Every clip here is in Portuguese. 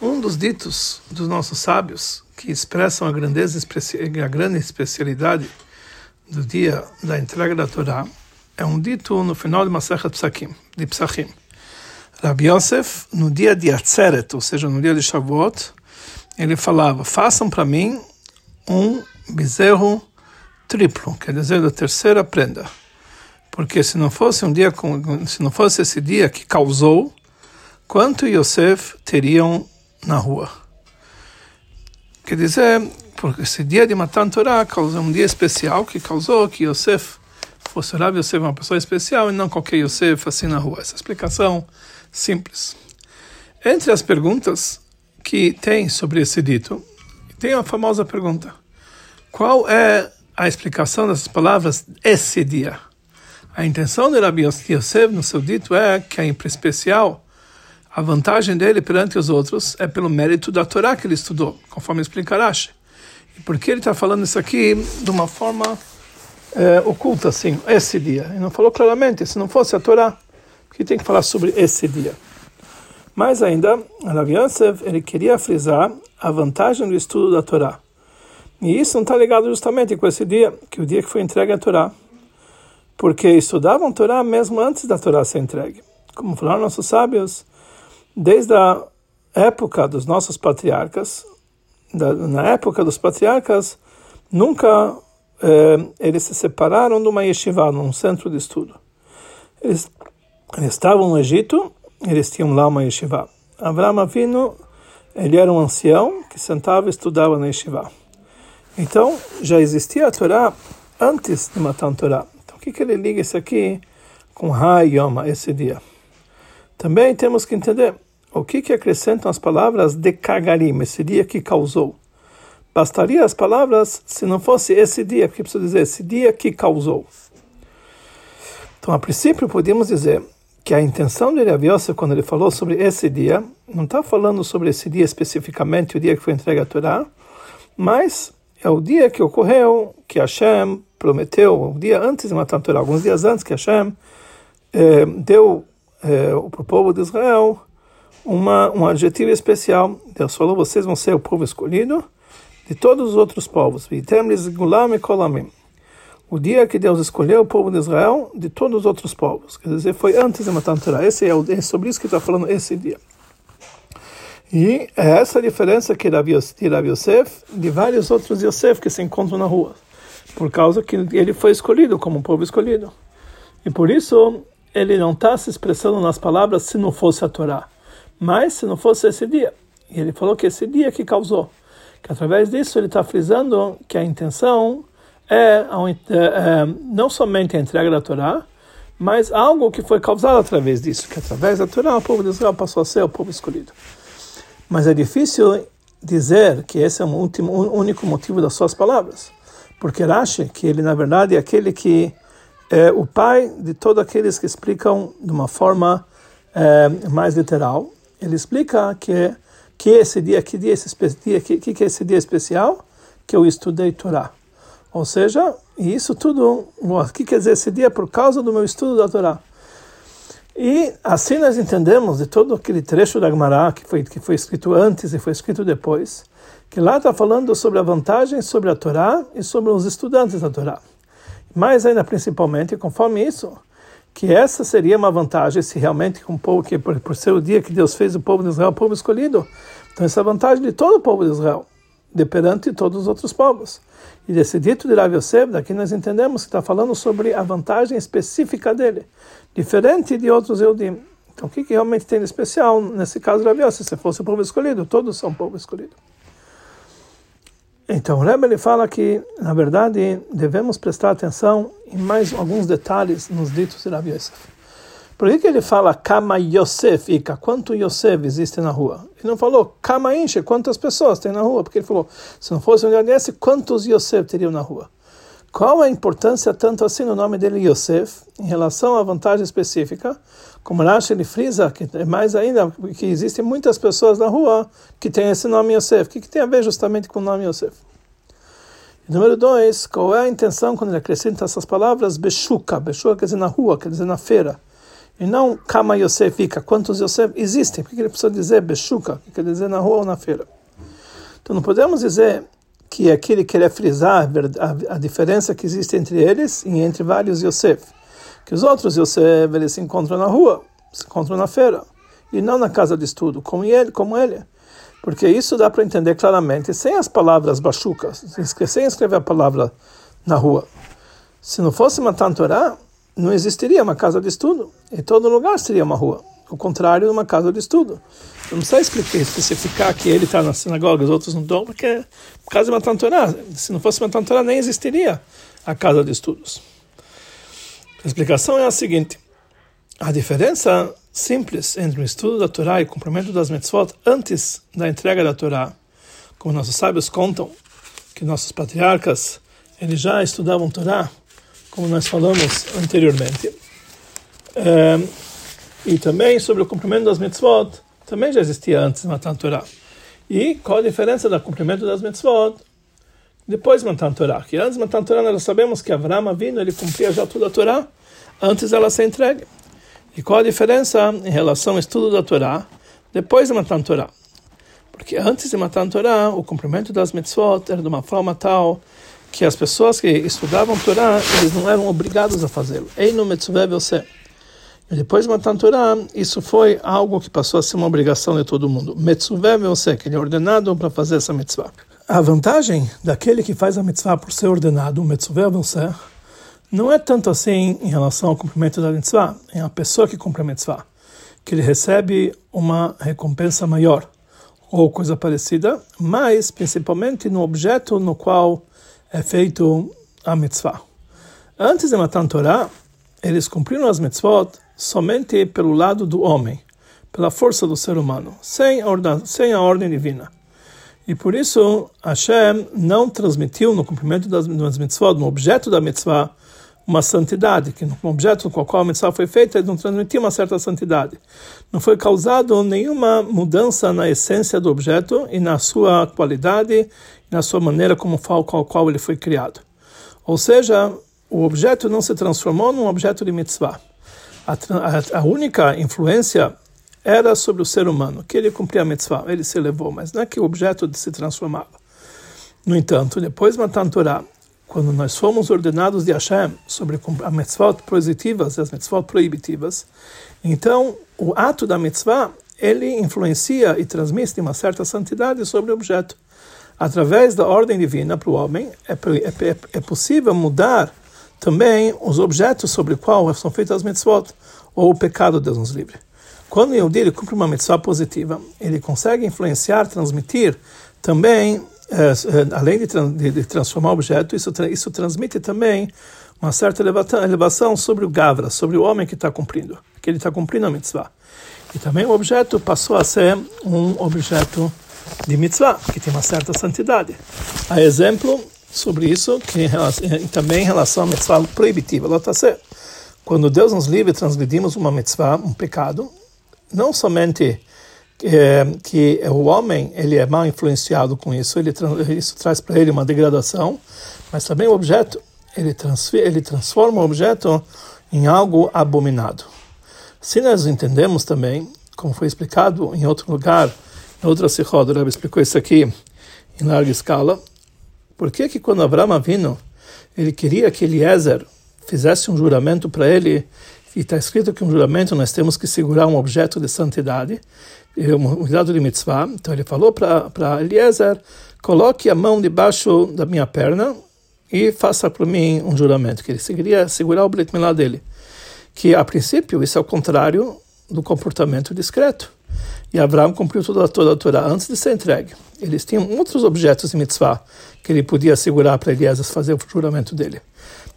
Um dos ditos dos nossos sábios que expressam a grandeza, a grande especialidade do dia da entrega da Torá é um dito no final de Masechet Psakim, de Psachim. Rabbi Yosef, no dia de Atzeret, ou seja, no dia de Shavuot, ele falava: façam para mim um bezerro triplo, quer dizer, da terceira prenda. Porque se não fosse um dia, se não fosse esse dia que causou, quanto Yosef teriam na rua. Quer dizer, porque esse dia de Matan Torah causou um dia especial que causou que Yosef fosse Rav Yosef uma pessoa especial e não qualquer Yosef assim na rua. Essa explicação simples. Entre as perguntas que tem sobre esse dito, tem a famosa pergunta: qual é a explicação dessas palavras esse dia? A intenção de Rabi Yosef no seu dito é que é especial a vantagem dele perante os outros é pelo mérito da Torá que ele estudou, conforme explica Rashi. E por que ele está falando isso aqui de uma forma é, oculta, assim, esse dia? Ele não falou claramente, se não fosse a Torá, que tem que falar sobre esse dia. Mais ainda, Rav Yosef, ele queria frisar a vantagem do estudo da Torá. E isso não está ligado justamente com esse dia, que é o dia que foi entregue a Torá. Porque estudavam Torá mesmo antes da Torá ser entregue. Como falaram nossos sábios, desde a época dos nossos patriarcas, da, na época dos patriarcas, nunca eh, eles se separaram de uma yeshiva, num centro de estudo. Eles, eles estavam no Egito, eles tinham lá uma yeshiva. Avraham Avinu, ele era um ancião que sentava e estudava na yeshiva. Então, já existia a Torá antes de Matan Torá. Então, o que, que ele liga isso aqui com Ha Yoma, esse dia? Também temos que entender o que, que acrescentam as palavras de Kagarim, esse dia que causou? Bastaria as palavras se não fosse esse dia, porque preciso dizer esse dia que causou. Então, a princípio, podemos dizer que a intenção de Rav quando ele falou sobre esse dia, não está falando sobre esse dia especificamente, o dia que foi entregue a Torá, mas é o dia que ocorreu, que Hashem prometeu, o dia antes de matar a Torá, alguns dias antes que Hashem eh, deu eh, para o povo de Israel uma, um adjetivo especial. Deus falou: vocês vão ser o povo escolhido de todos os outros povos. O dia que Deus escolheu o povo de Israel de todos os outros povos. Quer dizer, foi antes de Matan Torah. Esse é, o, é sobre isso que está falando esse dia. E é essa a diferença que Rav Yosef de vários outros Yosef que se encontram na rua. Por causa que ele foi escolhido como um povo escolhido. E por isso ele não está se expressando nas palavras se não fosse a Torá. Mas se não fosse esse dia, e ele falou que esse dia que causou, que através disso ele está frisando que a intenção é, é, é, não somente a entrega da Torá, mas algo que foi causado através disso, que através da Torá o povo de Israel passou a ser o povo escolhido. Mas é difícil dizer que esse é o último, único motivo das suas palavras, porque Rashi, que ele na verdade é aquele que é o pai de todos aqueles que explicam de uma forma é, mais literal, ele explica que que esse dia, que dia esse dia, que, que esse dia especial que eu estudei Torá. Ou seja, isso tudo, o que quer dizer esse dia por causa do meu estudo da Torá. E assim nós entendemos de todo aquele trecho da Gemara que foi que foi escrito antes e foi escrito depois, que lá está falando sobre a vantagem sobre a Torá e sobre os estudantes da Torá. Mais ainda principalmente, conforme isso, que essa seria uma vantagem se realmente um povo que por, por, ser o dia que Deus fez o povo de Israel o povo escolhido. Então essa é a vantagem de todo o povo de Israel de perante todos os outros povos. E desse dito de Rav Yosef daqui nós entendemos que está falando sobre a vantagem específica dele diferente de outros Eudim. Então o que, que realmente tem de especial nesse caso de Rav Yosef? Se fosse o povo escolhido todos são povo escolhido então, o Rebbe ele fala que, na verdade, devemos prestar atenção em mais alguns detalhes nos ditos de Rabi Yosef. Por que, que ele fala Kama Yosef Ika? Quanto Yosef existe na rua? Ele não falou Kama Inche, quantas pessoas tem na rua? Porque ele falou, se não fosse um lugar desse, quantos Yosef teriam na rua? Qual a importância tanto assim no nome dele Yosef em relação à vantagem específica? Como Rashi ele frisa, que é mais ainda, que existem muitas pessoas na rua que têm esse nome Yosef. O que, que tem a ver justamente com o nome Yosef? E número dois, qual é a intenção quando ele acrescenta essas palavras? Beshuka. Beshuka quer dizer na rua, quer dizer na feira. E não Kama Yosef fica, quantos Yosef existem. Por que ele precisa dizer Beshuka, que quer dizer na rua ou na feira? Então não podemos dizer que aqui ele quer frisar a, diferença que existe entre eles e entre vários Yosef. Que os outros Yosef eles se encontram na rua, se encontram na feira, e não na casa de estudo, como ele. Como ele. Porque isso dá para entender claramente sem as palavras bachucas, sem escrever a palavra na rua. Se não fosse uma Torá, não existiria uma casa de estudo. Em todo lugar seria uma rua. O contrário de uma casa de estudo. Não precisa explicar, especificar que ele está na sinagoga, os outros não estão, porque é por causa de uma Torá. Se não fosse uma Torá, nem existiria a casa de estudos. A explicação é a seguinte: a diferença simples entre o estudo da Torá e o cumprimento das mitzvot antes da entrega da Torá, como nossos sábios contam, que nossos patriarcas eles já estudavam Torá, como nós falamos anteriormente. É, e também sobre o cumprimento das mitzvot, também já existia antes Matan Torá. E qual a diferença do cumprimento das mitzvot depois de Matan Torá? Que antes de Matan Torá nós sabemos que Avraham vindo, ele cumpria já toda a Torá antes dela ser entregue. E qual a diferença em relação ao estudo da Torá depois de Matan Torá? Porque antes de Matan Torá, o cumprimento das mitzvot era de uma forma tal que as pessoas que estudavam Torá, eles não eram obrigados a fazê-lo. Eino mitzvah você. Depois de Matan Torá, isso foi algo que passou a ser uma obrigação de todo mundo. Você, que ele é ordenado para fazer essa mitzvah. A vantagem daquele que faz a mitzvah por ser ordenado, você, não é tanto assim em relação ao cumprimento da mitzvah, é a pessoa que cumpre a mitzvah, que ele recebe uma recompensa maior ou coisa parecida, mas principalmente no objeto no qual é feito a mitzvah. Antes de matar a Torá, eles cumpriram as mitzvot somente pelo lado do homem, pela força do ser humano, sem a ordem, sem a ordem divina. E por isso, Hashem não transmitiu no cumprimento das, das mitzvot, no objeto da mitzvah, uma santidade, que no objeto com o qual a mitzvah foi feita, ele não transmitiu uma certa santidade. Não foi causado nenhuma mudança na essência do objeto e na sua qualidade, na sua maneira como com a qual ele foi criado. Ou seja, o objeto não se transformou num objeto de mitzvah. A, a, única influência era sobre o ser humano, que ele cumpria a mitzvah, ele se elevou, mas não é que o objeto se transformava. No entanto, depois de matar a Torá, quando nós fomos ordenados de Hashem sobre as mitzvot positivas e as mitzvot proibitivas, então o ato da mitzvah ele influencia e transmite uma certa santidade sobre o objeto. Através da ordem divina para o homem, é, é, é possível mudar também os objetos sobre os quais são feitas as mitzvot, ou o pecado, Deus nos livre. Quando o Yehudi cumpre uma mitzvah positiva, ele consegue influenciar, transmitir também é, é, além de, de, de, transformar o objeto, isso, isso transmite também uma certa elevação sobre o Gavra, sobre o homem que está cumprindo, que ele está cumprindo a mitzvah. E também o objeto passou a ser um objeto de mitzvah, que tem uma certa santidade. Há exemplo sobre isso, que também em relação à mitzvah proibitiva, ela está certo. Quando Deus nos livre, transgredimos uma mitzvah, um pecado, não somente que o homem ele é mal influenciado com isso, ele isso traz para ele uma degradação, mas também o objeto ele, ele transforma o objeto em algo abominado. Se nós entendemos também, como foi explicado em outro lugar, em outra Sichod, o explicou isso aqui em larga escala, por que que quando Abraão vindo, ele queria que Eliezer fizesse um juramento para ele, e está escrito que um juramento nós temos que segurar um objeto de santidade, um cuidado de mitzvah. Então ele falou para Eliezer: coloque a mão debaixo da minha perna e faça para mim um juramento, que ele seguiria segurar o Brit Milá dele. Que a princípio isso é o contrário do comportamento discreto. E Abraão cumpriu toda, toda a Torá antes de ser entregue. Eles tinham outros objetos de mitzvah que ele podia segurar para Eliezer fazer o juramento dele.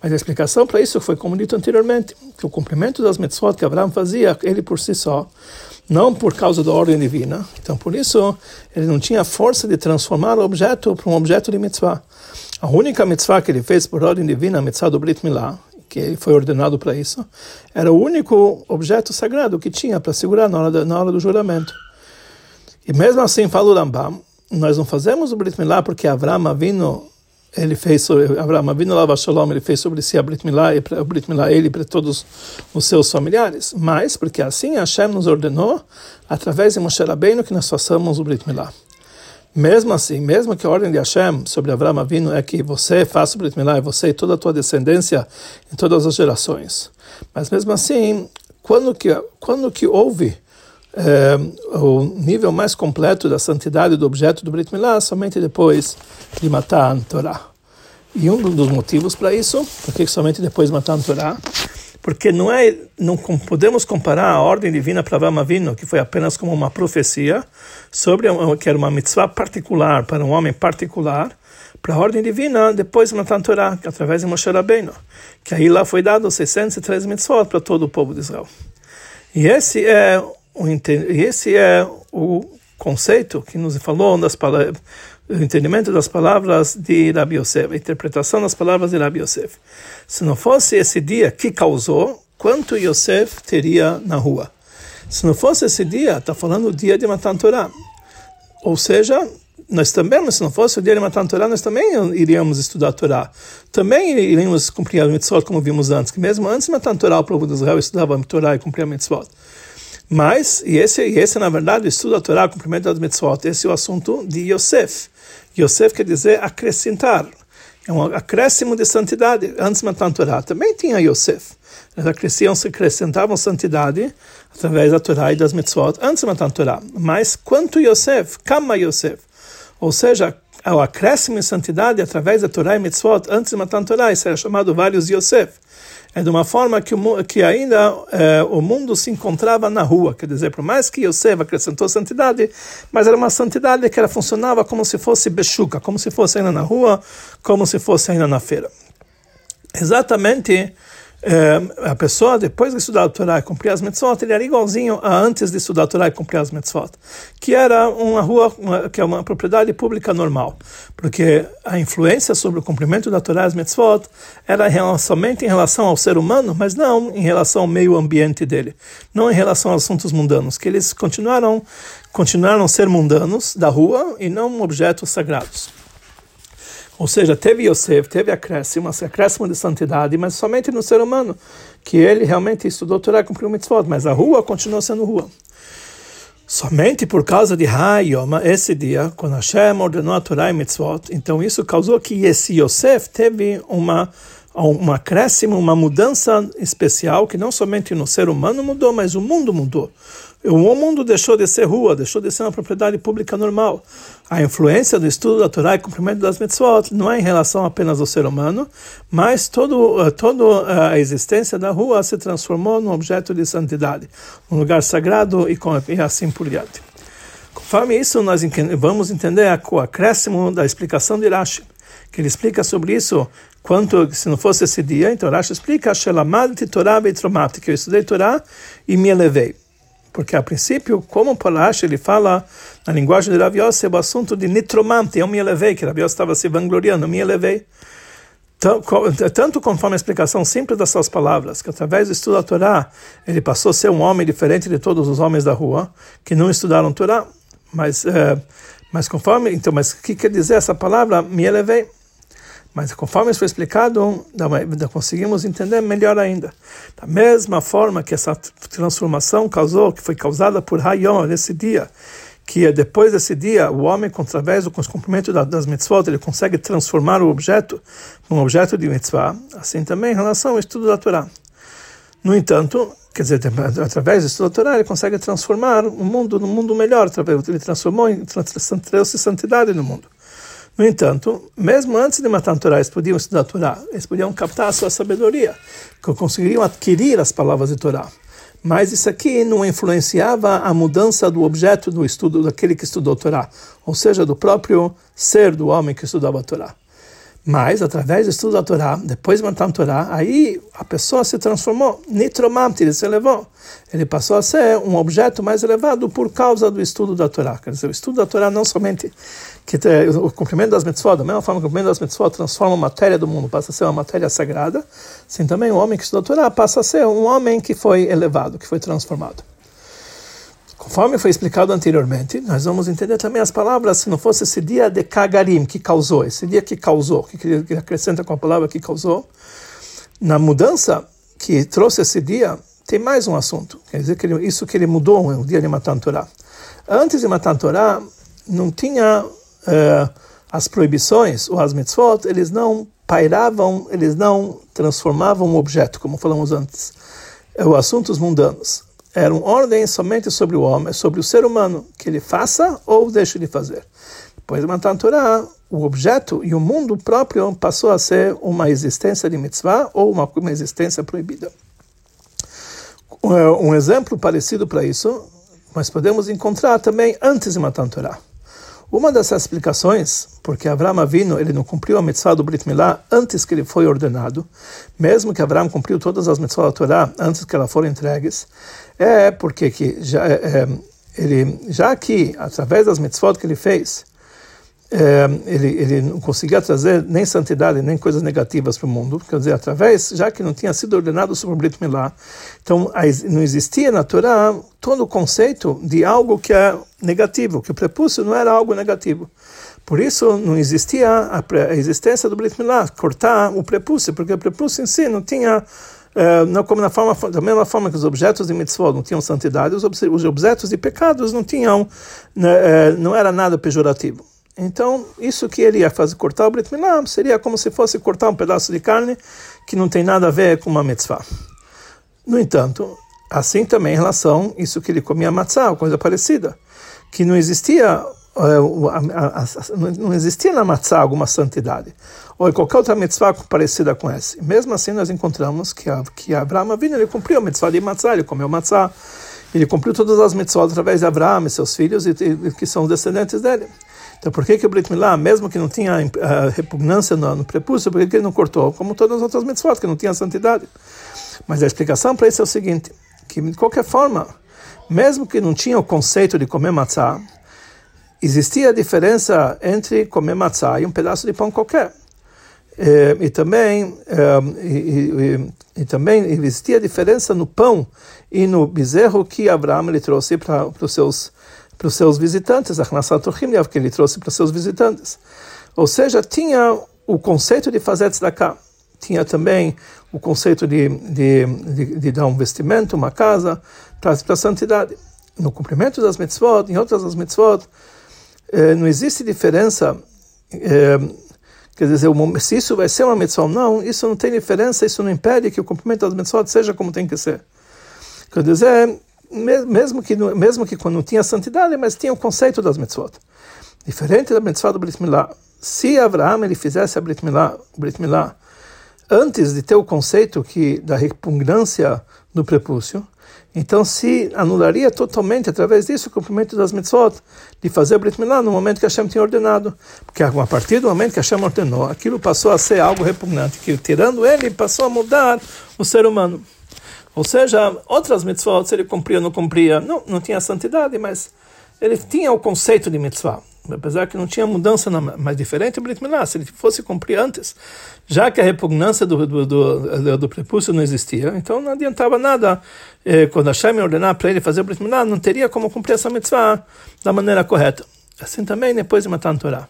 Mas a explicação para isso foi como dito anteriormente, que o cumprimento das mitzvot que Abraão fazia, ele por si só, não por causa da ordem divina. Então, por isso, ele não tinha força de transformar o objeto para um objeto de mitzvah. A única mitzvah que ele fez por ordem divina, a mitzvah do Brit Milá, que ele foi ordenado para isso, era o único objeto sagrado que tinha para segurar na hora, na hora do juramento. E mesmo assim, fala o Rambam, nós não fazemos o Brit Milá porque Avram vindo ele fez sobre Abraão Avinu Lava Shalom, ele fez sobre si a Brit Milá, e a Brit Milá ele para todos os seus familiares, mas porque assim Hashem nos ordenou através de Moshe Rabbeinu que nós façamos o Brit Milá. Mesmo assim, mesmo que a ordem de Hashem sobre Abraão Avinu é que você faça o Brit Milá, e você e toda a tua descendência em todas as gerações, mas mesmo assim, quando que quando que houve é, o nível mais completo da santidade do objeto do Brit Milá? Somente depois de matar a Torá. E um dos motivos para isso, porque somente depois de matar a Torá, porque não é, não podemos comparar a ordem divina para Avram Avinu, que foi apenas como uma profecia sobre que era uma mitzvah particular para um homem particular, para a ordem divina depois de matar a Torá, que através de Moshe Rabbeinu, que aí lá foi dado 613 mitzvot para todo o povo de Israel. E esse é esse é o conceito que nos falou das o entendimento das palavras de Rabi Yosef, a interpretação das palavras de Rabi Yosef. Se não fosse esse dia que causou, quanto Yosef teria na rua? Se não fosse esse dia, está falando o dia de Matan Torah. Ou seja, nós também, se não fosse o dia de Matan Torah, nós também iríamos estudar a Torá. Também iríamos cumprir a mitzvot, como vimos antes, que mesmo antes de Matan Torah, o povo de Israel estudava a Torá e cumpria a mitzvot. Mas, e esse, e esse na verdade, estudo da Torá, cumprimento das mitzvot, esse é o assunto de Yosef. Yosef quer dizer acrescentar. É um acréscimo de santidade. Antes de Torá também tinha Yosef. Eles acresciam, se acrescentavam santidade através da Torá e das mitzvot antes de Torá. Mas quanto Yosef, Kama Yosef. Ou seja, o acréscimo em santidade através da Torá e mitzvot antes de Torá. Isso era chamado vários Yosef é de uma forma que, o, que ainda é, o mundo se encontrava na rua. Quer dizer, por mais que Yosef acrescentou santidade, mas era uma santidade que ela funcionava como se fosse bechuca, como se fosse ainda na rua, como se fosse ainda na feira. Exatamente a pessoa, depois de estudar a Torá e cumprir as mitzvot, ele era igualzinho a antes de estudar a Torá e cumprir as mitzvot, que era uma rua, uma, que é uma propriedade pública normal, porque a influência sobre o cumprimento da Torá e as mitzvot era somente em relação ao ser humano, mas não em relação ao meio ambiente dele, não em relação aos assuntos mundanos, que eles continuaram, continuaram a ser mundanos da rua e não objetos sagrados. Ou seja, teve Yosef, teve acréscimo, acréscimo de santidade, mas somente no ser humano, que ele realmente estudou Torá cumpriu mitzvot, mas a rua continuou sendo rua. Somente por causa de Hayoma, esse dia, quando Hashem ordenou a Torá e mitzvot, então isso causou que esse Yosef teve uma um acréscimo, uma mudança especial que não somente no ser humano mudou, mas o mundo mudou. O mundo deixou de ser rua, deixou de ser uma propriedade pública normal. A influência do estudo da Torá e cumprimento das mitzvot não é em relação apenas ao ser humano, mas todo, eh, toda eh, a existência da rua se transformou num objeto de santidade, um lugar sagrado e, e assim por diante. Conforme isso, nós vamos entender o acréscimo da explicação de Rashi, que ele explica sobre isso, quanto se não fosse esse dia, então Rashi explica, que eu estudei Torá e me elevei. Porque, a princípio, como Palash ele fala na linguagem de Rav Yosef, o assunto de nitromante, eu me elevei, que Rav Yosef estava se vangloriando, eu me elevei. Tanto conforme a explicação simples das suas palavras, que através do estudo da Torá, ele passou a ser um homem diferente de todos os homens da rua, que não estudaram Torá. Mas, é, mas conforme, então, mas o que quer dizer essa palavra? Me elevei. Mas conforme isso foi explicado, conseguimos entender melhor ainda. Da mesma forma que essa transformação causou, que foi causada por Hayom nesse dia, que é depois desse dia, o homem, através do cumprimento das mitzvot, ele consegue transformar o objeto num objeto de mitzvah, assim também em relação ao estudo da Torá. No entanto, quer dizer, através do estudo da Torá, ele consegue transformar o mundo num mundo melhor, ele transformou, trouxe santidade no mundo. No entanto, mesmo antes de matar a Torá, eles podiam estudar a Torá, eles podiam captar a sua sabedoria, conseguiriam adquirir as palavras de Torá. Mas isso aqui não influenciava a mudança do objeto do estudo daquele que estudou a Torá, ou seja, do próprio ser do homem que estudava a Torá. Mas, através do estudo da Torá, depois de matar a Torá, aí a pessoa se transformou, nitromamti, ele se elevou. Ele passou a ser um objeto mais elevado por causa do estudo da Torá. Quer dizer, o estudo da Torá não somente que o cumprimento das mitzvot, da mesma forma que o cumprimento das mitzvot transforma a matéria do mundo, passa a ser uma matéria sagrada, assim também o homem que estuda a Torá passa a ser um homem que foi elevado, que foi transformado. Conforme foi explicado anteriormente, nós vamos entender também as palavras, se não fosse esse dia de Kagarim, que causou, esse dia que causou, que acrescenta com a palavra que causou, na mudança que trouxe esse dia, tem mais um assunto. Quer dizer, que ele, isso que ele mudou o dia de Matan Torah. Antes de Matan Torah, não tinha uh, as proibições, ou as mitzvot, eles não pairavam, eles não transformavam o objeto, como falamos antes, os assuntos mundanos eram ordens somente sobre o homem, sobre o ser humano, que ele faça ou deixe de fazer. Depois de Matan Torah, o objeto e o mundo próprio passou a ser uma existência de mitzvah ou uma, uma existência proibida. Um exemplo parecido para isso, nós podemos encontrar também antes de Matan Torah. Uma dessas explicações, porque Abraão Avino ele não cumpriu a mitzvah do Brit Milá antes que ele foi ordenado, mesmo que Abraão cumpriu todas as mitzvahs da Torá antes que elas foram entregues, é porque que já, é, é, ele, já que através das mitzvot que ele fez, ele, ele não conseguia trazer nem santidade, nem coisas negativas para o mundo, quer dizer, através, já que não tinha sido ordenado sobre o Brit Milá, então não existia na Torá todo o conceito de algo que é negativo, que o prepúcio não era algo negativo. Por isso não existia a, a existência do Brit Milá, cortar o prepúcio, porque o prepúcio em si não tinha Uh, não como na forma da mesma forma que os objetos de mitzvot não tinham santidade, os, os objetos de pecados não tinham, né, uh, não era nada pejorativo. Então, isso que ele ia fazer, cortar o Brit seria como se fosse cortar um pedaço de carne que não tem nada a ver com uma mitzvah. No entanto, assim também em relação a isso que ele comia matzah, coisa parecida, que não existia eh, não existia na matzah alguma santidade, ou qualquer outra mitzvah parecida com essa. Mesmo assim, nós encontramos que, a, que Abraão vindo, ele cumpriu a mitzvah de matzah, ele comeu matzah, ele cumpriu todas as mitzvot através de Abraão e seus filhos, e, e, que são os descendentes dele. Então, por que, que o Brit Milá, mesmo que não tinha uh, repugnância no, no prepúcio, por que, que ele não cortou? Como todas as outras mitzvot, que não tinha santidade. Mas a explicação para isso é o seguinte, que de qualquer forma, mesmo que não tinha o conceito de comer matzah, existia a diferença entre comer matzah e um pedaço de pão qualquer. E, e também, e, e, e, também existia a diferença no pão e no bezerro que Abraão ele trouxe para os seus para os seus visitantes, a que ele trouxe para os seus visitantes. Ou seja, tinha o conceito de fazer tzedakah, tinha também o conceito de, de, de, de dar um vestimento, uma casa, para a santidade. No cumprimento das mitzvot, em outras das mitzvot, eh, não existe diferença, eh, quer dizer, se isso vai ser uma mitzvah ou não, isso não tem diferença, isso não impede que o cumprimento das mitzvot seja como tem que ser. Quer dizer, mesmo que, mesmo que quando não tinha santidade, mas tinha o conceito das mitzvot. Diferente da mitzvah do Brit Milá. Se Abraão ele fizesse a Brit Milá, Brit Milá antes de ter o conceito que da repugnância do prepúcio, então se anularia totalmente através disso o cumprimento das mitzvot de fazer a Brit Milá no momento que Hashem tinha ordenado. Porque a partir do momento que Hashem ordenou, aquilo passou a ser algo repugnante, que tirando ele passou a mudar o ser humano. Ou seja, outras mitzvot, se ele cumpria ou não cumpria, não, não tinha santidade, mas ele tinha o conceito de mitzvah. Apesar que não tinha mudança, na, mas diferente Brit Milá, se ele fosse cumprir antes, já que a repugnância do, do, do, do prepúcio não existia, então não adiantava nada. Eh, quando Hashem ordenar para ele fazer Brit Milá, não teria como cumprir essa mitzvah da maneira correta. Assim também depois de matar a Torá.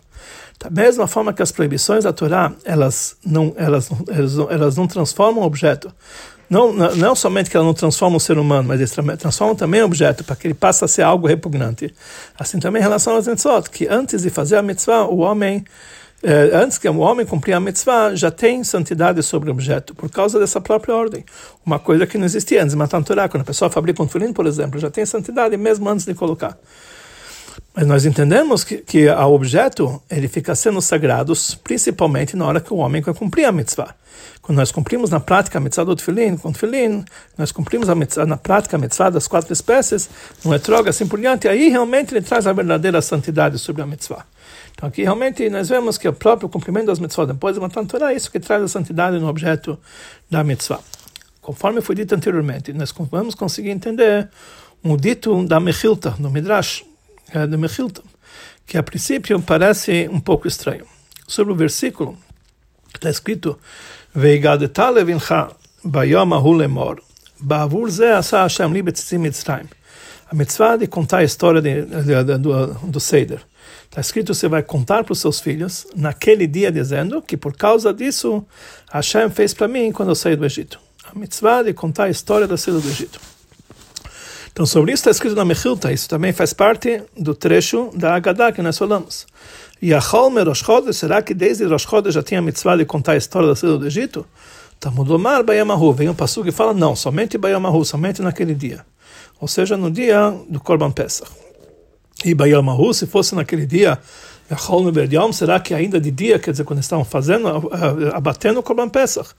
Da mesma forma que as proibições da Torá, elas não, elas, elas, elas não transformam o objeto não, não somente que ela não transforma o ser humano, mas transforma também o objeto, para que ele passe a ser algo repugnante. Assim também em relação às mitzvot, que antes de fazer a mitzvah, o homem, eh, antes que o homem cumprir a mitzvah, já tem santidade sobre o objeto, por causa dessa própria ordem. Uma coisa que não existia antes de matar um Torá, quando a pessoa fabrica um turim, por exemplo, já tem santidade mesmo antes de colocar. Mas nós entendemos que, que o objeto ele fica sendo sagrado principalmente na hora que o homem vai cumprir a mitzvah. Quando nós cumprimos na prática a mitzvah do tefilin, com tefilin, nós cumprimos a mitzvah, na prática a mitzvah das quatro espécies, não é troga, assim por diante, aí realmente ele traz a verdadeira santidade sobre a mitzvah. Então aqui realmente nós vemos que o próprio cumprimento das mitzvot depois de matar Torá é isso que traz a santidade no objeto da mitzvah. Conforme foi dito anteriormente, nós vamos conseguir entender um dito da Mechilta, no Midrash, é, do Mechilta, que a princípio parece um pouco estranho. Sobre o versículo, está escrito והגדת לבנך ביום ההוא לאמור, בעבור זה עשה השם לי בציצים מצרים. a mitzvah de contar a história de, de, de, do, do Seder. Está escrito, você vai contar para os seus filhos, naquele dia, dizendo que por causa disso, Hashem fez para mim quando eu saí do Egito. A mitzvah de contar a história da saída do Egito. Então, sobre isso está escrito na Mechilta, isso também faz parte do trecho da Haggadah que nós falamos. E a Holmer Rosh Chodesh, será que desde Rosh Chodesh já tinha a mitzvah de contar a história da saída do Egito? Tamudomar Bayamahu, vem um passo que fala, não, somente Bayamahu, somente naquele dia. Ou seja, no dia do Korban Pesach. E Bayamahu, se fosse naquele dia, será que ainda de dia, quer dizer, quando estavam fazendo, abatendo o Korban Pesach,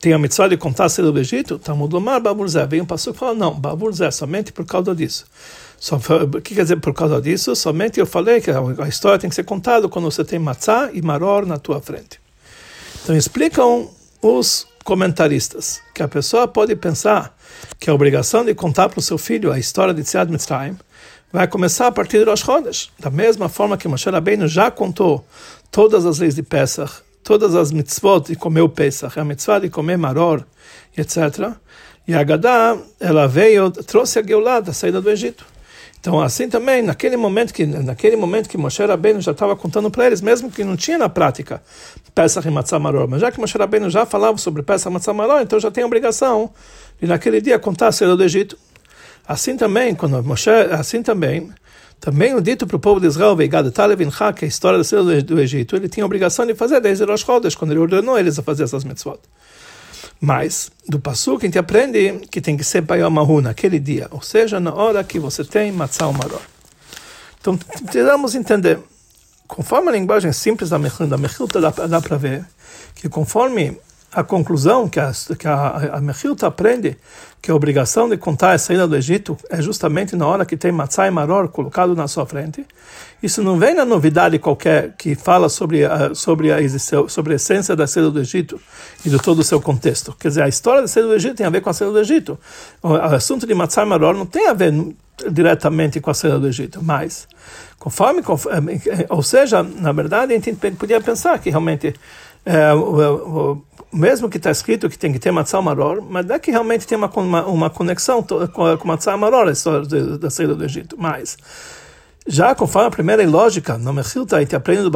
tem a mitzvah de contar a saída do Egito? Tamudomar Baburzé, vem um passo que fala, não, Baburzé, somente por causa disso. Só, o que quer dizer por causa disso? Somente eu falei que a história tem que ser contada quando você tem matzá e maror na tua frente. Então explicam os comentaristas que a pessoa pode pensar que a obrigação de contar para o seu filho a história de Tziad Mitzrayim vai começar a partir de Rosh Chodesh. Da mesma forma que Moshe Rabbeinu já contou todas as leis de Pesach, todas as mitzvot de comer o Pesach, a mitzvah de comer maror, etc. E a Gadá, ela veio, trouxe a Geulah da saída do Egito. Então, assim também, naquele momento que naquele momento que Moshe Rabbeinu já estava contando para eles, mesmo que não tinha na prática Pesach e Matzah Maror, mas já que Moshe Rabbeinu já falava sobre Pesach e Matzah Maror, então já tem a obrigação de naquele dia contar a saída do Egito. Assim também, quando Moshe, assim também, também o dito para o povo de Israel, Veigad Talevincha, que é a história da saída do Egito, ele tinha a obrigação de fazer desde Rosh Chodesh, quando ele ordenou eles a fazer essas mitzvot. Mas, do Pasuk, a gente aprende que tem que ser Bayamahu naquele dia, ou seja, na hora que você tem Matzah Maror. Então, tentamos entender, conforme a linguagem simples da Mechilta, dá, dá para ver que conforme a conclusão que a, que a, a aprende que a obrigação de contar a saída do Egito é justamente na hora que tem Matzah Maror colocado na sua frente. Isso não vem na novidade qualquer que fala sobre a, sobre a, sobre a essência da saída do Egito e de todo o seu contexto. Quer dizer, a história da saída do Egito tem a ver com a saída do Egito. O, assunto de Matzah Maror não tem a ver diretamente com a saída do Egito, mas conforme, conforme ou seja, na verdade a gente podia pensar que realmente é, o, o, mesmo que está escrito que tem que ter Matzah Maror, mas é que realmente tem uma, uma, uma conexão com, com Matzah Maror, a história da saída do Egito. Mas, já conforme a primeira lógica, no Mechilta, a gente aprende do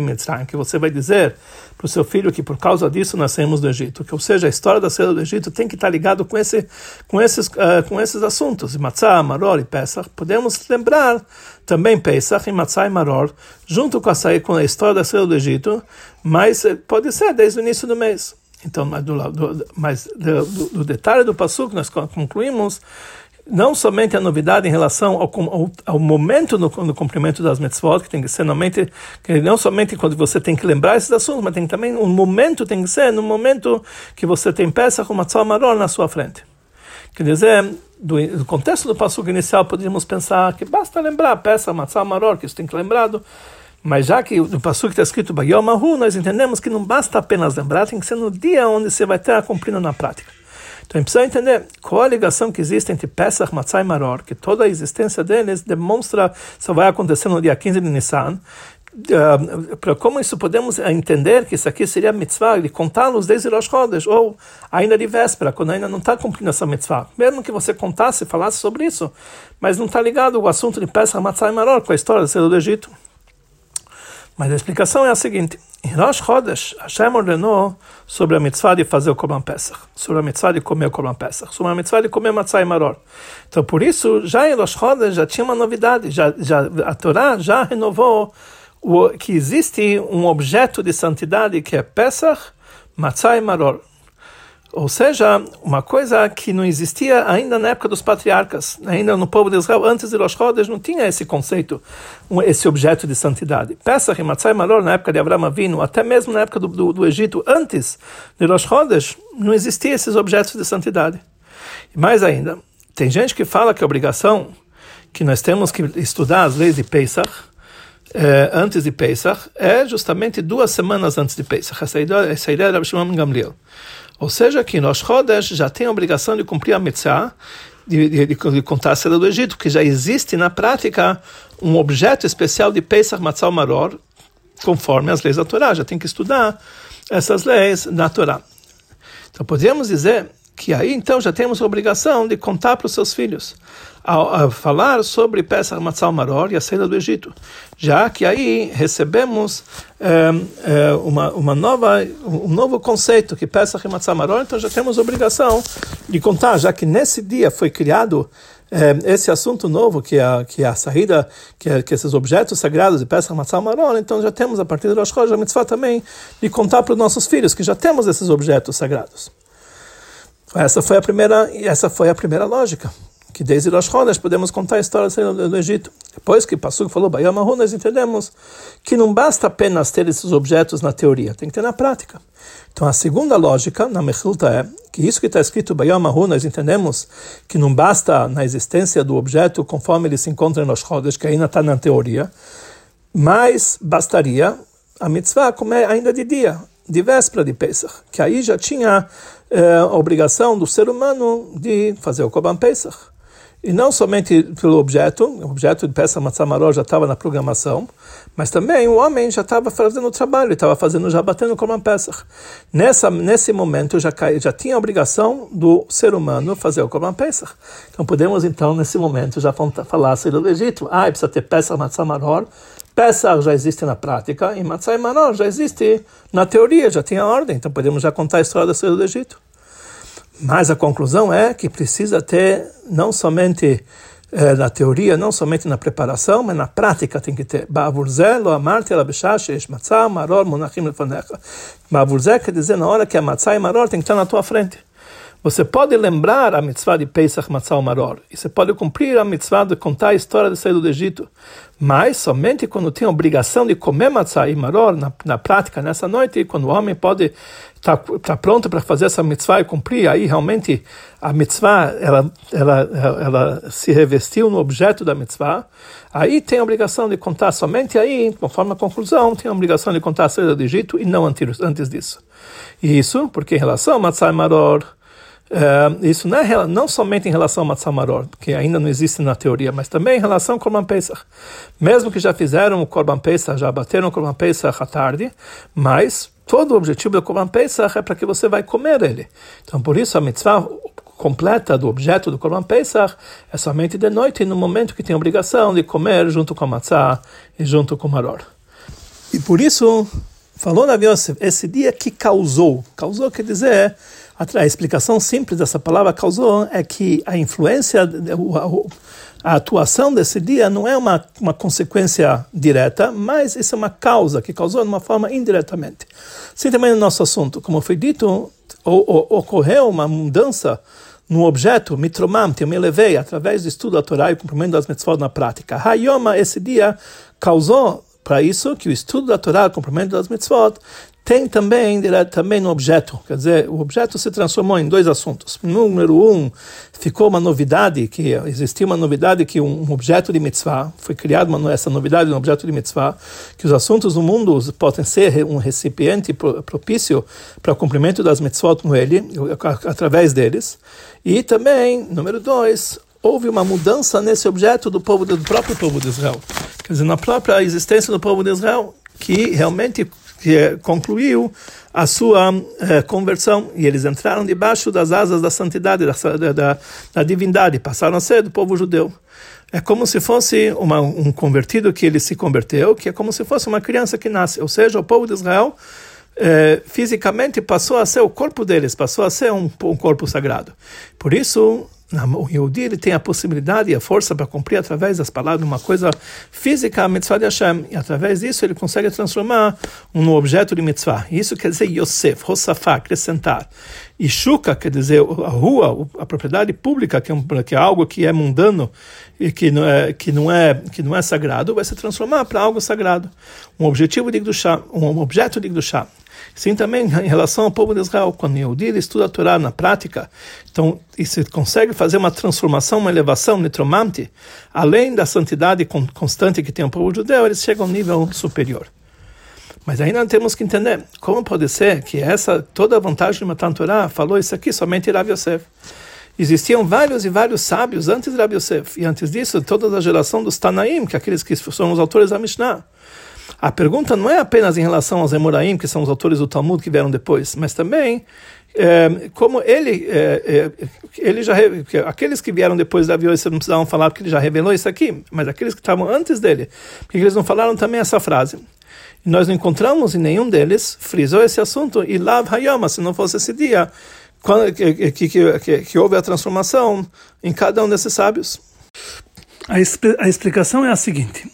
Mitzrayim, que você vai dizer para o seu filho que por causa disso nascemos do Egito, que ou seja, a história da saída do Egito tem que estar ligado com esse com esses uh, com esses assuntos, Matzah, Maror e Pesach. Podemos lembrar também Pesach e Matzah e Maror junto com a com a história da saída do Egito, mas eh, pode ser desde o início do mês. Então, mas do, do, mas do, do detalhe do que nós concluímos não somente a novidade em relação ao, ao, ao momento no, no, cumprimento das mitzvot, que tem que ser somente, que não somente quando você tem que lembrar esses assuntos, mas tem também um momento, tem que ser no momento que você tem peça com uma maror na sua frente. Quer dizer, do, do contexto do passo inicial, poderíamos pensar que basta lembrar peça, matzah maror, que isso tem que lembrado, mas já que no passo que está escrito Bayomahu, nós entendemos que não basta apenas lembrar, tem que ser no dia onde você vai estar cumprindo na prática. Então a gente precisa entender qual a ligação que existe entre Pesach, Matzah e Maror, que toda a existência deles demonstra, só vai acontecer no dia 15 de Nissan, Uh, para como isso podemos entender que isso aqui seria mitzvah de contá-los desde Rosh Chodesh, ou ainda de véspera, quando ainda não está cumprindo essa mitzvah. Mesmo que você contasse, falasse sobre isso, mas não está ligado o assunto de Pesach, Matzah e Maror com a história do Egito. Mas a explicação é a seguinte: em Rosh Chodesh, Hashem ordenou sobre a mitzvah de fazer o Korban Pesach, sobre a mitzvah de comer o Korban Pesach, sobre a mitzvah de comer matzah e maror. Então, por isso, já em Rosh Chodesh já tinha uma novidade, já, já, a Torá já renovou o, que existe um objeto de santidade que é Pesach, matzah e maror. Ou seja, uma coisa que não existia ainda na época dos patriarcas, ainda no povo de Israel, antes de Rosh Chodesh, não tinha esse conceito, esse objeto de santidade. Pesach e Matzai Maror, na época de Abraão Avinu, até mesmo na época do, do, do, Egito, antes de Rosh Chodesh, não existia esses objetos de santidade. E mais ainda, tem gente que fala que a obrigação que nós temos que estudar as leis de Pesach, eh, antes de Pesach, é justamente duas semanas antes de Pesach. Essa ideia, essa ideia era Shimon Gamliel. Ou seja, que nós Chodesh já tem a obrigação de cumprir a mitzvah, de, de, de contar a seda do Egito, que já existe na prática um objeto especial de Pesach Matzal Maror, conforme as leis da Torá. Já tem que estudar essas leis da Torá. Então, podemos dizer que aí então já temos a obrigação de contar para os seus filhos, a, a falar sobre Pesach Matzal Maror e a saída do Egito, já que aí recebemos é, é, uma, uma nova, um novo conceito, que Pesach Matzal Maror, então já temos a obrigação de contar, já que nesse dia foi criado é, esse assunto novo, que a, que a saída, que, é, que esses objetos sagrados de Pesach Matzal Maror, então já temos a partir do Rosh Chodesh mitzvah também de contar para os nossos filhos que já temos esses objetos sagrados. Essa foi a primeira, essa foi a primeira lógica, que desde Rosh Chodesh podemos contar a história do, Egito. Depois que Passuco falou Bayamahu, nós entendemos que não basta apenas ter esses objetos na teoria, tem que ter na prática. Então a segunda lógica na Mechilta é que isso que está escrito Bayamahu, nós entendemos que não basta na existência do objeto conforme ele se encontra em Rosh Chodesh, que ainda está na teoria, mas bastaria a mitzvah comer ainda de dia, de véspera de Pesach, que aí já tinha é, a obrigação do ser humano de fazer o Korban Pesach. E não somente pelo objeto, o objeto de Pesach Matzamaró já estava na programação, mas também o homem já estava fazendo o trabalho, estava fazendo, já batendo o Korban Pesach. Nessa, nesse momento já, já tinha a obrigação do ser humano fazer o Korban Pesach. Então podemos então, nesse momento, já falar sair do Egito. Ah, precisa ter Pesach Matzamaró, Pesach já existe na prática e Matzah Manor já existe na teoria, já tem a ordem, então podemos já contar a história da saída do Egito. Mas a conclusão é que precisa ter não somente eh, na teoria, não somente na preparação, mas na prática tem que ter. Ba'avurze lo amarti ala b'shash matzah maror monachim lefanecha. Ba'avurze quer dizer na hora que a matzah e maror tem que estar na tua frente. Você pode lembrar a mitzvah de Pesach Matzah Maror, e você pode cumprir a mitzvah de contar a história da saída do Egito, mas somente quando tem a obrigação de comer Matzah e Maror, na, na prática, nessa noite, quando o homem pode estar tá, tá pronto para fazer essa mitzvah e cumprir, aí realmente a mitzvah, ela, ela, ela se revestiu no objeto da mitzvah, aí tem a obrigação de contar somente aí, conforme a conclusão, tem a obrigação de contar a saída do Egito e não antes disso. E isso porque em relação a Matzah e Maror, Uh, isso não, é, não somente em relação ao Matzamaror, que ainda não existe na teoria, mas também em relação ao Korban Pesach. Mesmo que já fizeram o Korban Pesach, já bateram o Korban Pesach à tarde, mas todo o objetivo do Korban Pesach é para que você vai comer ele. Então, por isso, a mitzvah completa do objeto do Korban Pesach é somente de noite, no momento que tem a obrigação de comer junto com a matzah e junto com o maror. E por isso, falou na Yosef, esse dia que causou, causou quer dizer a explicação simples dessa palavra causou é que a influência, a atuação desse dia não é uma, uma consequência direta, mas isso é uma causa que causou de uma forma indiretamente. Sim, também no nosso assunto, como foi dito, ocorreu uma mudança no objeto, mitromam, eu me elevei através do estudo da Torá e cumprimento das mitzvot na prática. Hayoma, esse dia, causou para isso que o estudo da Torá, o cumprimento das mitzvot, tem também também no objeto, quer dizer, o objeto se transformou em dois assuntos. Número um, ficou uma novidade, que existia uma novidade que um objeto de mitzvah, foi criada essa novidade no objeto de mitzvah, que os assuntos do mundo podem ser um recipiente propício para o cumprimento das mitzvot no ele, através deles. E também, número dois, houve uma mudança nesse objeto do povo do próprio povo de Israel. Quer dizer, na própria existência do povo de Israel, que realmente que concluiu a sua eh, conversão e eles entraram debaixo das asas da santidade, da, da, da divindade, passaram a ser do povo judeu. É como se fosse uma, um convertido que ele se converteu, que é como se fosse uma criança que nasce, ou seja, o povo de Israel eh, fisicamente passou a ser o corpo deles, passou a ser um, um corpo sagrado. Por isso, o Yehudi tem a possibilidade e a força para cumprir através das palavras uma coisa física, a mitzvah de Hashem. E através disso ele consegue transformar um objeto de mitzvah. Isso quer dizer Yosef, Rosafá, acrescentar. E Shuka quer dizer a rua, a propriedade pública, que é, um, que é algo que é mundano e que não é, que não é, que não é sagrado, vai se transformar para algo sagrado. Um objetivo de um objeto de Gdushá. Sim, também em relação ao povo de Israel, quando Yehudi estuda a Torá na prática, então e se consegue fazer uma transformação, uma elevação nitromante, além da santidade constante que tem o povo judeu, eles chegam a um nível superior. Mas ainda temos que entender como pode ser que essa toda a vantagem de Matan Torá falou isso aqui somente Rav Yosef. Existiam vários e vários sábios antes de Rav Yosef, e antes disso toda a geração dos Tanaim, que é aqueles que são os autores da Mishnah. A pergunta não é apenas em relação aos Emoraim, que são os autores do Talmud que vieram depois, mas também é, como ele, é, é, ele já aqueles que vieram depois da violência não precisavam falar porque ele já revelou isso aqui, mas aqueles que estavam antes dele, porque eles não falaram também essa frase? E nós não encontramos em nenhum deles frisou esse assunto e Lav Hayama, se não fosse esse dia, quando, que, que, que, que, houve a transformação em cada um desses sábios. A, a explicação é a seguinte: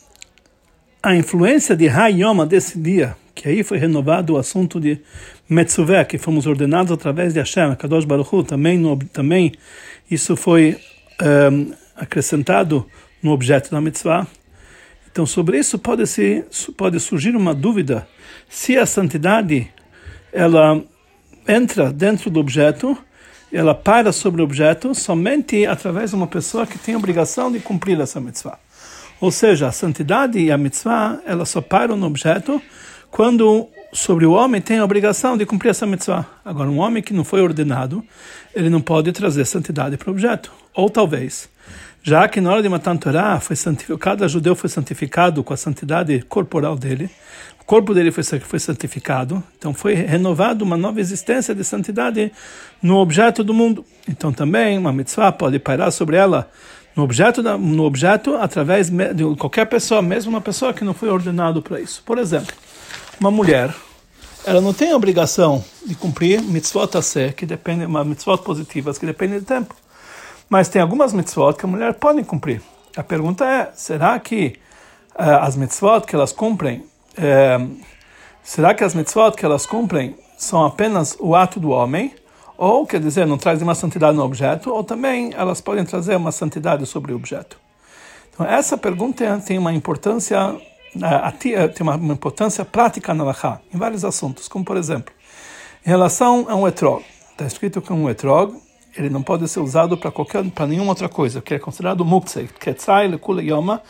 a influência de Hayama desse dia, que aí foi renovado o assunto de Metzuveh, que fomos ordenados através de Hashem, Kadosh Baruch Hu, também, no, também isso foi um, acrescentado no objeto da mitzvah. Então, sobre isso pode, se, pode surgir uma dúvida se a santidade ela entra dentro do objeto, ela para sobre o objeto somente através de uma pessoa que tem a obrigação de cumprir essa mitzvah. Ou seja, a santidade e a mitzvah, elas só param no objeto quando sobre o homem tem a obrigação de cumprir essa mitzvah. Agora, um homem que não foi ordenado, ele não pode trazer santidade para o objeto. Ou talvez, já que na hora de matar Torá, foi santificado, cada judeu foi santificado com a santidade corporal dele, corpo dele foi, foi santificado, então foi renovado uma nova existência de santidade no objeto do mundo. Então também uma mitzvah pode pairar sobre ela no objeto, da, no objeto através de qualquer pessoa, mesmo uma pessoa que não foi ordenado para isso. Por exemplo, uma mulher, ela não tem a obrigação de cumprir mitzvot a que depende, uma mitzvot positivas, que dependem do tempo. Mas tem algumas mitzvot que a mulher pode cumprir. A pergunta é, será que uh, as mitzvot que elas cumprem é, será que as mitzvot que elas cumprem são apenas o ato do homem? Ou, quer dizer, não trazem uma santidade no objeto? Ou também elas podem trazer uma santidade sobre o objeto? Então, essa pergunta tem uma importância tem uma importância prática na Lachá, em vários assuntos, como por exemplo, em relação a um etrog. Está escrito que um etrog ele não pode ser usado para qualquer para nenhuma outra coisa, que é considerado muksei, ketzai lekula yoma,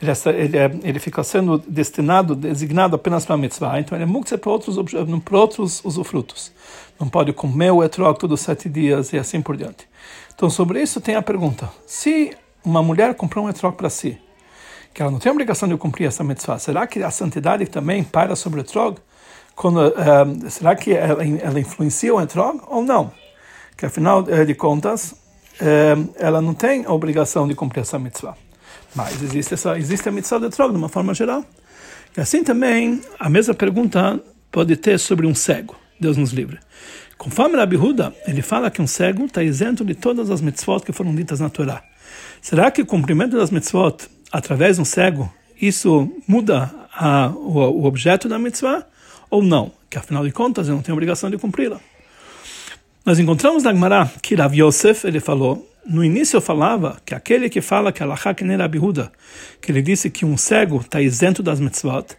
ele, é, ele, é, ele fica sendo destinado, designado apenas para a mitzvah, então ele é muksei para outros, para outros usufrutos. Não pode comer o etrog todos os sete dias e assim por diante. Então, sobre isso tem a pergunta, se uma mulher comprou um etrog para si, que ela não tem obrigação de cumprir essa mitzvah, será que a santidade também para sobre o etrog? Quando, uh, será que ela, ela influencia o etrog ou não? que afinal de contas eh, ela não tem a obrigação de cumprir essa mitzvah. Mas existe, essa, existe a mitzvah de trog de uma forma geral. E assim também, a mesma pergunta pode ter sobre um cego. Deus nos livre. Conforme Rabi Huda, ele fala que um cego está isento de todas as mitzvot que foram ditas na Torá. Será que o cumprimento das mitzvot através de um cego, isso muda a, o, o objeto da mitzvah ou não? Que afinal de contas ele não tem obrigação de cumpri-la. Nós encontramos na Gemara que Rav Yosef, ele falou, no início eu falava que aquele que fala que Allah que nem Rabi Huda, que ele disse que um cego está isento das mitzvot,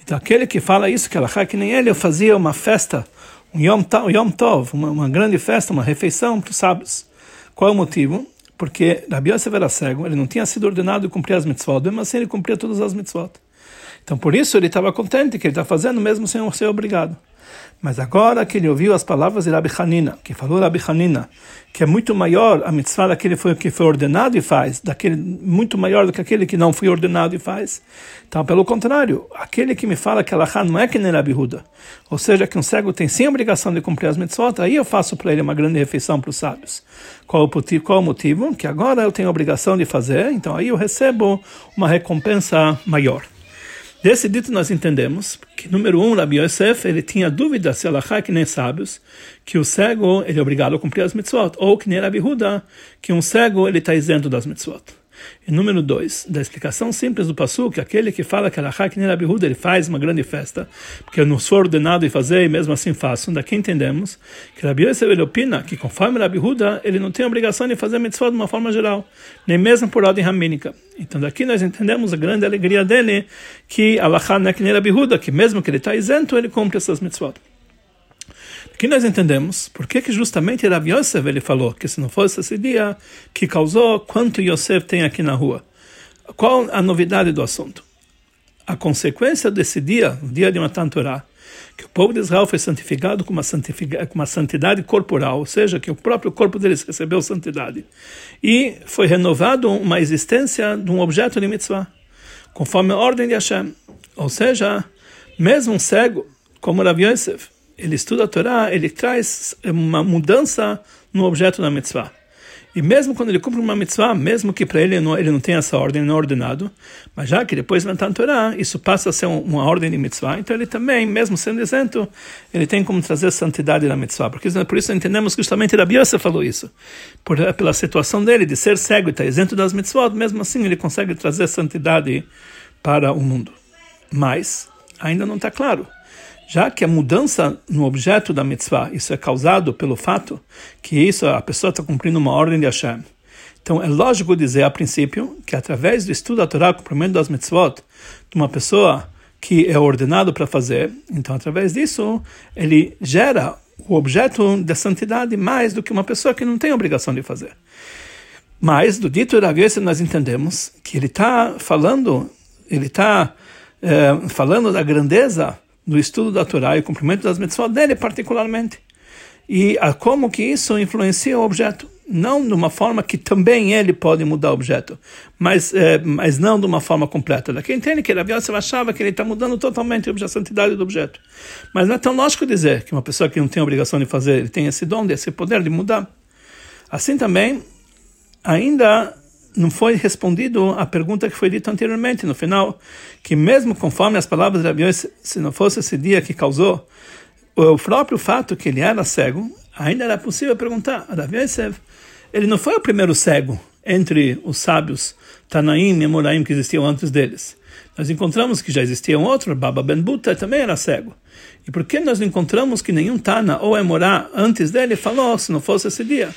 então aquele que fala isso, que Allah nem ele, eu fazia uma festa, um Yom, Yom Tov, uma, uma grande festa, uma refeição para os sábios. Qual é o motivo? Porque Rabi Yosef era cego, ele não tinha sido ordenado a cumprir as mitzvot, mas assim ele cumpria todas as mitzvot. Então por isso ele estava contente que ele está fazendo mesmo sem ser obrigado. Mas agora que ele ouviu as palavras de Rabi Hanina, que falou Rabi Hanina, que é muito maior a mitzvah daquele foi, que foi ordenado e faz, daquele muito maior do que aquele que não foi ordenado e faz. Então, pelo contrário, aquele que me fala que Allah não é que nem Rabi Huda, ou seja, que um cego tem sim a obrigação de cumprir as mitzvot, aí eu faço para ele uma grande refeição para os sábios. Qual o, qual o motivo? Que agora eu tenho a obrigação de fazer, então aí eu recebo uma recompensa maior. Desse dito nós entendemos que, número um, Rabi Yosef, ele tinha dúvida se Allah é que nem sábios, que o cego ele é obrigado a cumprir as mitzvot, ou que nem Rabi Huda, que um cego ele está isento das mitzvot. E número dois, da explicação simples do Passu, que aquele que fala que Alahá, que nem Rabi ele faz uma grande festa, porque eu não sou ordenado de fazer e mesmo assim faço. Daqui entendemos que Rabi Yosef ele opina que conforme Rabi Huda, ele não tem obrigação de fazer mitzvah de uma forma geral, nem mesmo por ordem ramínica. Então daqui nós entendemos a grande alegria dele, que Alahá não é que nem Rabi Huda, que mesmo que ele está isento, ele cumpre essas mitzvot. Aqui nós entendemos por que, justamente Rav Yosef ele falou que se não fosse esse dia que causou quanto Yosef tem aqui na rua. Qual a novidade do assunto? A consequência desse dia, o dia de Matan Torah, que o povo de Israel foi santificado com uma, com uma santidade corporal, ou seja, que o próprio corpo deles recebeu santidade, e foi renovado uma existência de um objeto de mitzvah, conforme a ordem de Hashem. Ou seja, mesmo um cego, como Rav Yosef, ele estuda a Torá, ele traz uma mudança no objeto da mitzvah. E mesmo quando ele cumpre uma mitzvah, mesmo que para ele não, ele não tenha essa ordem, não é ordenado, mas já que depois vai a Torá, isso passa a ser uma ordem de mitzvah, então ele também, mesmo sendo isento, ele tem como trazer santidade na mitzvah. Porque, por isso entendemos que justamente Rabi Yosef falou isso. Por, pela situação dele de ser cego e estar isento das mitzvot, mesmo assim ele consegue trazer santidade para o mundo. Mas ainda não está claro já que a mudança no objeto da mitzvah, isso é causado pelo fato que isso a pessoa está cumprindo uma ordem de Hashem. Então é lógico dizer a princípio que através do estudo da Torá, cumprimento das mitzvot, de uma pessoa que é ordenado para fazer, então através disso ele gera o objeto da santidade mais do que uma pessoa que não tem obrigação de fazer. Mas do dito Rav nós entendemos que ele está falando, ele está é, falando da grandeza do estudo da Torá e o cumprimento das mitzvot dele particularmente. E a como que isso influencia o objeto. Não de uma forma que também ele pode mudar o objeto, mas, é, mas não de uma forma completa. Daqui entende que Rabi Yosef achava que ele está mudando totalmente a santidade do objeto. Mas não é tão lógico dizer que uma pessoa que não tem obrigação de fazer, ele tem esse dom, esse poder de mudar. Assim também, ainda não foi respondido a pergunta que foi dita anteriormente, no final, que mesmo conforme as palavras de Rabi se não fosse esse dia que causou o próprio fato que ele era cego, ainda era possível perguntar, Rabi Yosef, ele não foi o primeiro cego entre os sábios Tanaim e Moraim que existiam antes deles. Nós encontramos que já existia um outro, Baba Ben Buta também era cego. E por que nós não encontramos que nenhum Tana ou Emorá antes dele falou, se não fosse esse dia?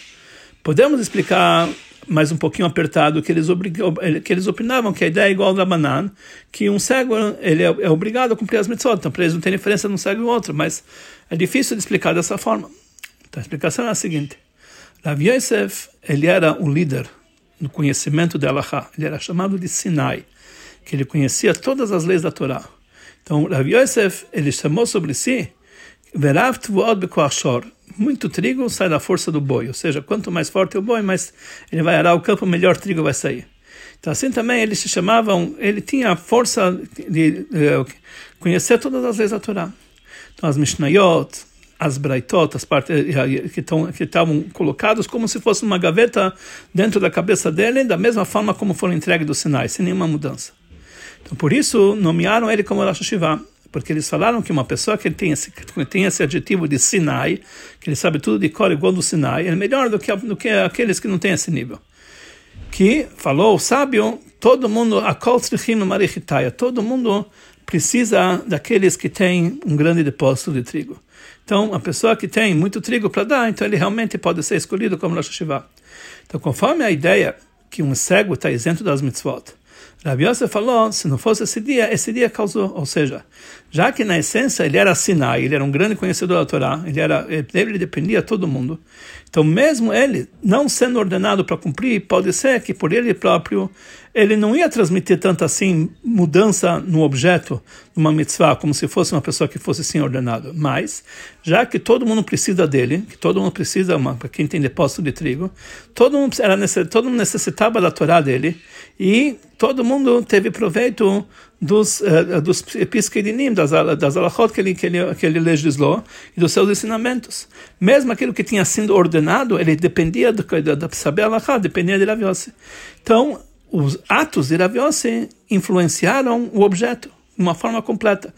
Podemos explicar mais um pouquinho apertado, que eles, que eles opinavam que a ideia é igual da banana, que um cego ele é, é obrigado a cumprir as mitzvot, então para eles não tem diferença de um cego e outro, mas é difícil de explicar dessa forma. Então a explicação é a seguinte, Rav Yosef, ele era o líder no conhecimento de Allah, ele era chamado de Sinai, que ele conhecia todas as leis da Torá. Então Rav Yosef, ele chamou sobre si, Verav Tvuot Bekoachor, muito trigo sai da força do boi, ou seja, quanto mais forte o boi, mais ele vai arar o campo, melhor trigo vai sair. Então assim também eles se chamavam, ele tinha a força de, de conhecer todas as leis da Torá. Então as Mishnayot, as Braitot, as partes eh, que, estão, que estavam colocados como se fosse uma gaveta dentro da cabeça dele, da mesma forma como foram entregues do Sinai, sem nenhuma mudança. Então por isso nomearam ele como Rosh Hashivah porque eles falaram que uma pessoa que tem esse, tem esse adjetivo de Sinai, que ele sabe tudo de cor igual do Sinai, é melhor do que, do que aqueles que não têm esse nível. Que falou o sábio, todo mundo, a todo mundo precisa daqueles que têm um grande depósito de trigo. Então, a pessoa que tem muito trigo para dar, então ele realmente pode ser escolhido como Rosh. Então, conforme a ideia que um cego está isento das mitzvot, Rabi falou, se não fosse esse dia, esse dia causou, ou seja, já que na essência ele era Sinai, ele era um grande conhecedor da Torá, ele era, ele dependia de todo mundo. Então, mesmo ele não sendo ordenado para cumprir, pode ser que por ele próprio ele não ia transmitir tanto assim mudança no objeto, numa mitzvah, como se fosse uma pessoa que fosse sim ordenado. Mas, já que todo mundo precisa dele, que todo mundo precisa, para quem tem depósito de trigo, todo mundo, era, todo mundo necessitava da Torá dele, e todo mundo teve proveito dos, uh, dos piskedinim, das, das alachot que ele, que, ele, que ele legislou, e dos seus ensinamentos. Mesmo aquilo que tinha sido ordenado, ele dependia de, de, de saber alachot, dependia de Rav Então, os atos de Rav influenciaram o objeto de uma forma completa,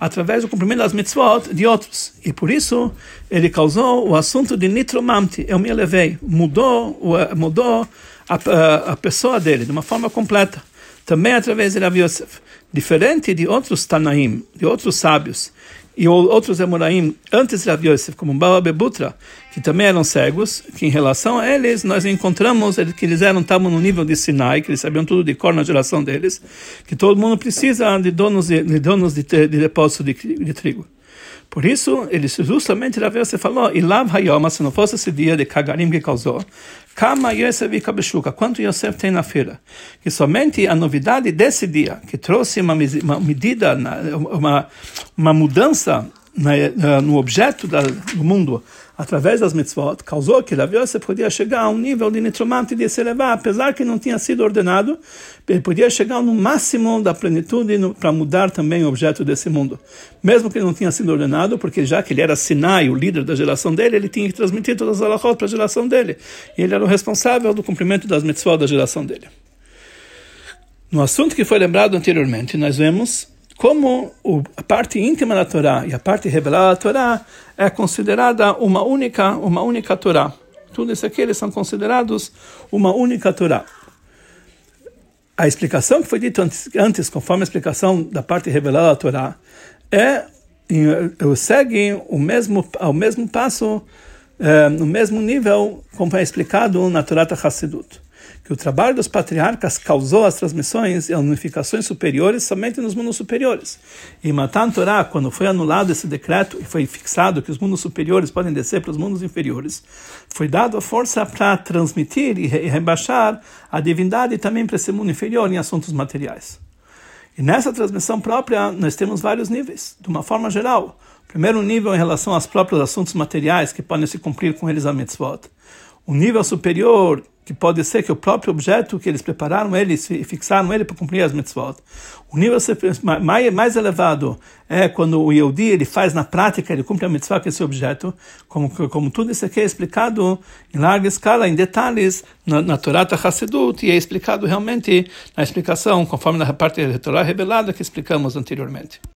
através do cumprimento das mitzvot de outros. E por isso ele causou o assunto de nitromamti, eu me elevei, mudou, mudou a, a, pessoa dele de uma forma completa, também através de Rav Yosef. Diferente de outros Tanaim, de outros sábios, e outros Emoraim antes de Rav como Baba Bebutra, que também eram cegos, que em relação a eles nós encontramos que eles eram estavam no nível de Sinai, que eles sabiam tudo de cor na geração deles, que todo mundo precisa de donos de, de donos de, de depósito de, de trigo. Por isso, ele justamente Rav falou, e Lav Hayoma, se não fosse esse dia de Kagarim que causou, Kama Yosef e Kabeshuka, quanto Yosef tem na feira? Que somente a novidade desse dia, que trouxe uma, uma medida, uma, uma mudança no objeto do mundo através das mitzvot, causou que Rav Yosef podia chegar a um nível de nitromante de se elevar, apesar que não tinha sido ordenado, ele podia chegar no máximo da plenitude para mudar também o objeto desse mundo. Mesmo que não tinha sido ordenado, porque já que ele era Sinai, o líder da geração dele, ele tinha que transmitir todas as alahot para a geração dele. E ele era o responsável do cumprimento das mitzvot da geração dele. No assunto que foi lembrado anteriormente, nós vemos como a parte íntima da Torá e a parte revelada da Torá é considerada uma única, uma única Torá. Tudo isso aqui eles são considerados uma única Torá. A explicação que foi dita antes, antes, conforme a explicação da parte revelada da Torá, é segue o mesmo, ao mesmo passo, é, no mesmo nível, como é explicado na Torá Hassidut que o trabalho dos patriarcas causou as transmissões e unificações superiores somente nos mundos superiores. E Matan quando foi anulado esse decreto e foi fixado que os mundos superiores podem descer para os mundos inferiores, foi dado a força para transmitir e rebaixar a divindade também para esse mundo inferior em assuntos materiais. E nessa transmissão própria, nós temos vários níveis, de uma forma geral. Primeiro nível em relação aos próprios assuntos materiais que podem se cumprir com eles a mitzvot. O nível superior que pode ser que o próprio objeto que eles prepararam, eles fixaram ele para cumprir as mitzvot. O nível mais, elevado é quando o Yehudi ele faz na prática, ele cumpre a mitzvah com esse objeto, como, como tudo isso aqui é explicado em larga escala, em detalhes, na, na Torá Hassedut, e é explicado realmente na explicação, conforme na parte da Torá revelada que explicamos anteriormente.